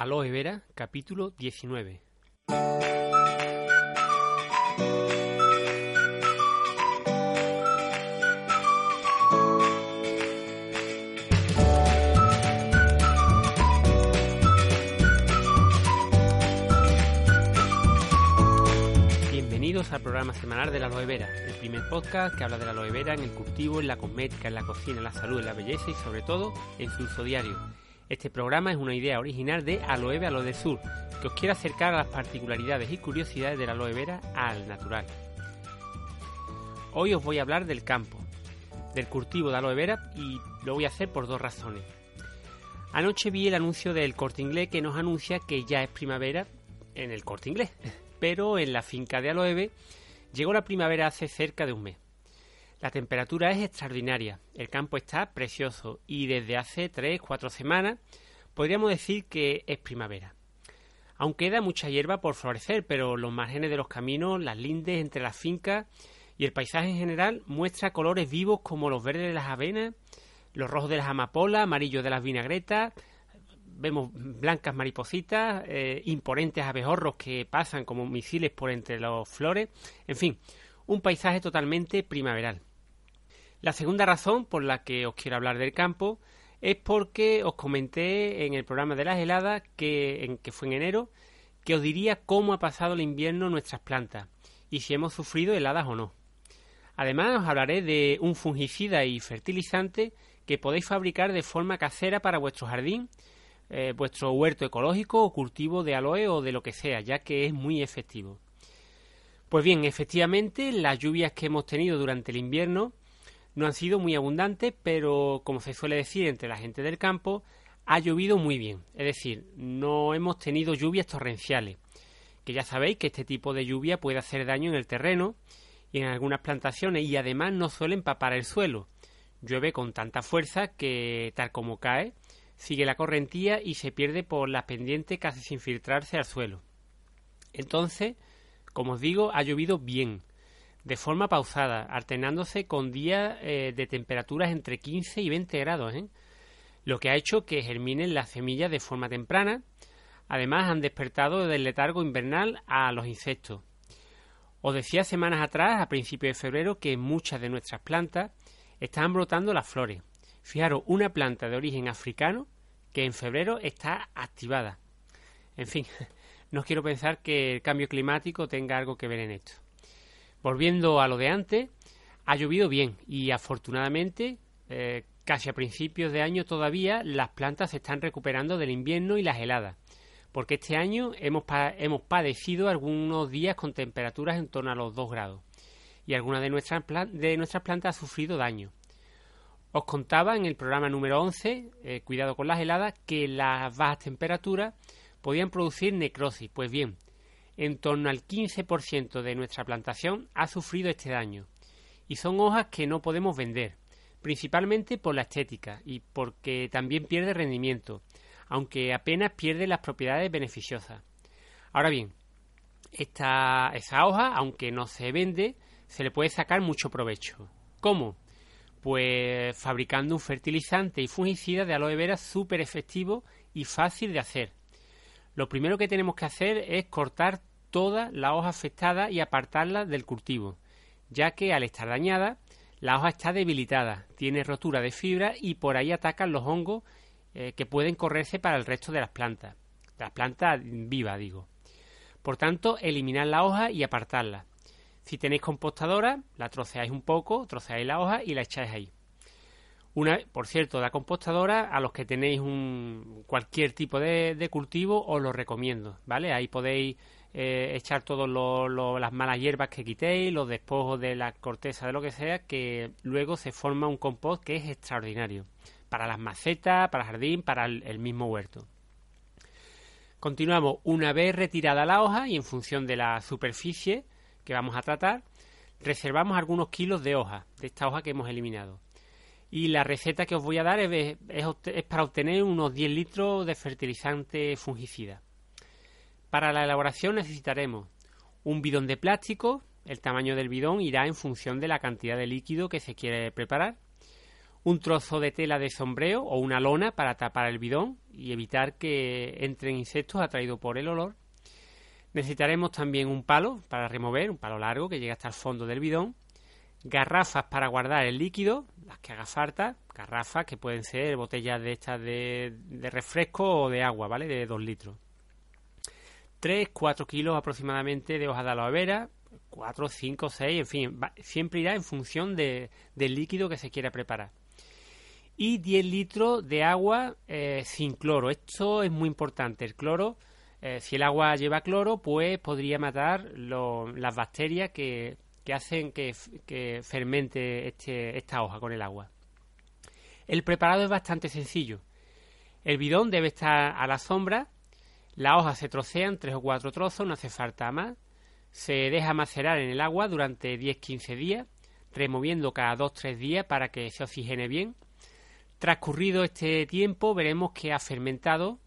Aloe Vera, capítulo 19. Bienvenidos al programa semanal de la aloe vera, el primer podcast que habla de la aloe vera en el cultivo, en la cosmética, en la cocina, en la salud, en la belleza y sobre todo en su uso diario. Este programa es una idea original de Aloe Aloe del Sur, que os quiere acercar a las particularidades y curiosidades de la aloe vera al natural. Hoy os voy a hablar del campo, del cultivo de aloe vera y lo voy a hacer por dos razones. Anoche vi el anuncio del corte inglés que nos anuncia que ya es primavera en el corte inglés, pero en la finca de aloe llegó la primavera hace cerca de un mes. La temperatura es extraordinaria, el campo está precioso y desde hace 3-4 semanas podríamos decir que es primavera. Aún queda mucha hierba por florecer, pero los márgenes de los caminos, las lindes entre las fincas y el paisaje en general muestra colores vivos como los verdes de las avenas, los rojos de las amapolas, amarillos de las vinagretas, vemos blancas maripositas, eh, imponentes abejorros que pasan como misiles por entre las flores, en fin, un paisaje totalmente primaveral. La segunda razón por la que os quiero hablar del campo es porque os comenté en el programa de las heladas, que, en, que fue en enero, que os diría cómo ha pasado el invierno nuestras plantas y si hemos sufrido heladas o no. Además os hablaré de un fungicida y fertilizante que podéis fabricar de forma casera para vuestro jardín, eh, vuestro huerto ecológico o cultivo de aloe o de lo que sea, ya que es muy efectivo. Pues bien, efectivamente, las lluvias que hemos tenido durante el invierno no han sido muy abundantes, pero como se suele decir entre la gente del campo, ha llovido muy bien. Es decir, no hemos tenido lluvias torrenciales, que ya sabéis que este tipo de lluvia puede hacer daño en el terreno y en algunas plantaciones y además no suele empapar el suelo. Llueve con tanta fuerza que, tal como cae, sigue la correntía y se pierde por las pendientes casi sin filtrarse al suelo. Entonces, como os digo, ha llovido bien, de forma pausada, alternándose con días eh, de temperaturas entre 15 y 20 grados, ¿eh? lo que ha hecho que germinen las semillas de forma temprana. Además, han despertado del letargo invernal a los insectos. Os decía semanas atrás, a principios de febrero, que muchas de nuestras plantas están brotando las flores. Fijaros, una planta de origen africano que en febrero está activada. En fin, no quiero pensar que el cambio climático tenga algo que ver en esto. Volviendo a lo de antes, ha llovido bien y afortunadamente eh, casi a principios de año todavía las plantas se están recuperando del invierno y las heladas, porque este año hemos, hemos padecido algunos días con temperaturas en torno a los 2 grados y algunas de nuestras, plantas han sufrido daño. Os contaba en el programa número 11, eh, Cuidado con las heladas, que las bajas temperaturas podían producir necrosis. Pues bien, en torno al 15% de nuestra plantación ha sufrido este daño y son hojas que no podemos vender, principalmente por la estética y porque también pierde rendimiento, aunque apenas pierde las propiedades beneficiosas. Ahora bien, esta, esa hoja, aunque no se vende, se le puede sacar mucho provecho. ¿Cómo? Pues fabricando un fertilizante y fungicida de aloe vera súper efectivo y fácil de hacer. Lo primero que tenemos que hacer es cortar toda la hoja afectada y apartarla del cultivo, ya que al estar dañada, la hoja está debilitada, tiene rotura de fibra y por ahí atacan los hongos eh, que pueden correrse para el resto de las plantas, las plantas vivas digo. Por tanto, eliminar la hoja y apartarla. Si tenéis compostadora, la troceáis un poco, troceáis la hoja y la echáis ahí. Una, por cierto, la compostadora, a los que tenéis un, cualquier tipo de, de cultivo, os lo recomiendo, ¿vale? Ahí podéis eh, echar todas las malas hierbas que quitéis, los despojos de la corteza, de lo que sea, que luego se forma un compost que es extraordinario para las macetas, para el jardín, para el, mismo huerto. Continuamos una vez retirada la hoja y en función de la superficie que vamos a tratar, reservamos algunos kilos de hoja, de esta hoja que hemos eliminado. Y la receta que os voy a dar es, es para obtener unos 10 litros de fertilizante fungicida. Para la elaboración necesitaremos un bidón de plástico, el tamaño del bidón irá en función de la cantidad de líquido que se quiere preparar, un trozo de tela de sombreo o una lona para tapar el bidón y evitar que entren insectos atraídos por el olor. Necesitaremos también un palo para remover, un palo largo que llegue hasta el fondo del bidón, garrafas para guardar el líquido, las que haga falta, garrafas que pueden ser botellas de estas de, de refresco o de agua, ¿vale? De 2 litros. 3, 4 kilos aproximadamente de hojas de aloe vera, 4, 5, 6, en fin, siempre irá en función de, del líquido que se quiera preparar. Y 10 litros de agua eh, sin cloro. Esto es muy importante. El cloro, eh, si el agua lleva cloro, pues podría matar las bacterias que, que hacen que, que fermente este, esta hoja con el agua. El preparado es bastante sencillo. El bidón debe estar a la sombra las hojas se trocean tres o cuatro trozos, no hace falta más. Se deja macerar en el agua durante 10-15 días, removiendo cada 2-3 días para que se oxigene bien. Transcurrido este tiempo veremos que ha fermentado,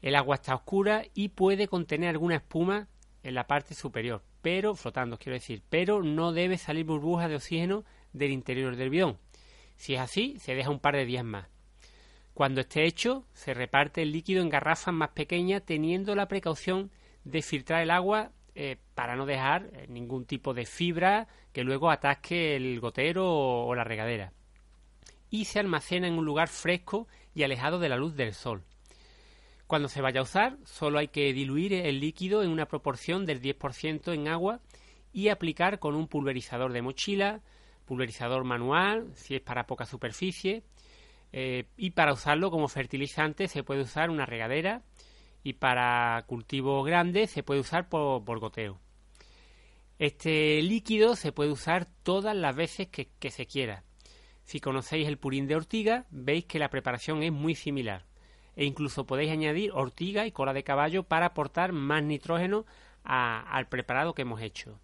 el agua está oscura y puede contener alguna espuma en la parte superior, pero flotando, quiero decir, pero no debe salir burbujas de oxígeno del interior del bidón. Si es así, se deja un par de días más. Cuando esté hecho, se reparte el líquido en garrafas más pequeñas teniendo la precaución de filtrar el agua eh, para no dejar eh, ningún tipo de fibra que luego atasque el gotero o, la regadera. Y se almacena en un lugar fresco y alejado de la luz del sol. Cuando se vaya a usar, solo hay que diluir el líquido en una proporción del 10% en agua y aplicar con un pulverizador de mochila, pulverizador manual, si es para poca superficie, eh, y para usarlo como fertilizante se puede usar una regadera y para cultivos grandes se puede usar por, goteo. Este líquido se puede usar todas las veces que se quiera. Si conocéis el purín de ortiga, veis que la preparación es muy similar. E incluso podéis añadir ortiga y cola de caballo para aportar más nitrógeno al preparado que hemos hecho.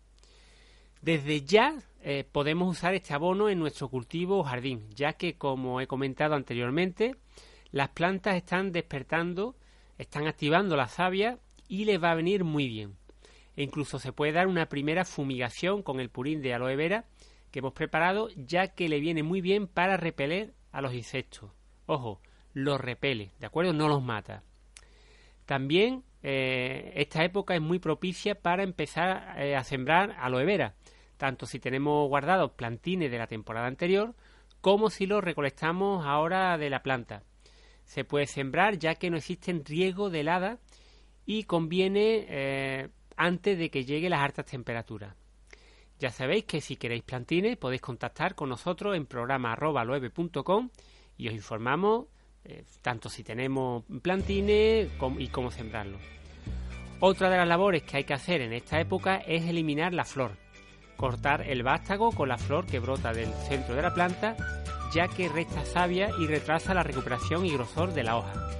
Desde ya eh, podemos usar este abono en nuestro cultivo o jardín, ya que, como he comentado anteriormente, las plantas están despertando, están activando la savia y les va a venir muy bien. E incluso se puede dar una primera fumigación con el purín de aloe vera que hemos preparado, ya que le viene muy bien para repeler a los insectos. Ojo, los repele, ¿de acuerdo? No los mata. También eh, esta época es muy propicia para empezar eh, a sembrar aloe vera, tanto si tenemos guardados plantines de la temporada anterior como si los recolectamos ahora de la planta. Se puede sembrar ya que no existen riesgo de helada y conviene eh, antes de que lleguen las altas temperaturas. Ya sabéis que si queréis plantines podéis contactar con nosotros en programa y os informamos tanto si tenemos plantines y cómo sembrarlos. Otra de las labores que hay que hacer en esta época es eliminar la flor cortar el vástago con la flor que brota del centro de la planta, ya que resta savia y retrasa la recuperación y grosor de la hoja.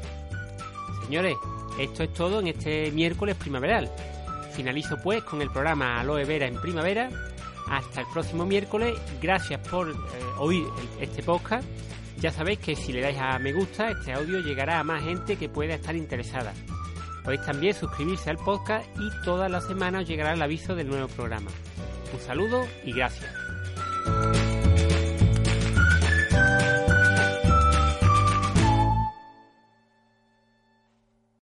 Señores, esto es todo en este miércoles primaveral. Finalizo pues con el programa Aloe Vera en primavera. Hasta el próximo miércoles. Gracias por eh, oír este podcast. Ya sabéis que si le dais a me gusta, este audio llegará a más gente que pueda estar interesada. Podéis también suscribirse al podcast y todas las semanas llegará el aviso del nuevo programa. Un saludo y gracias.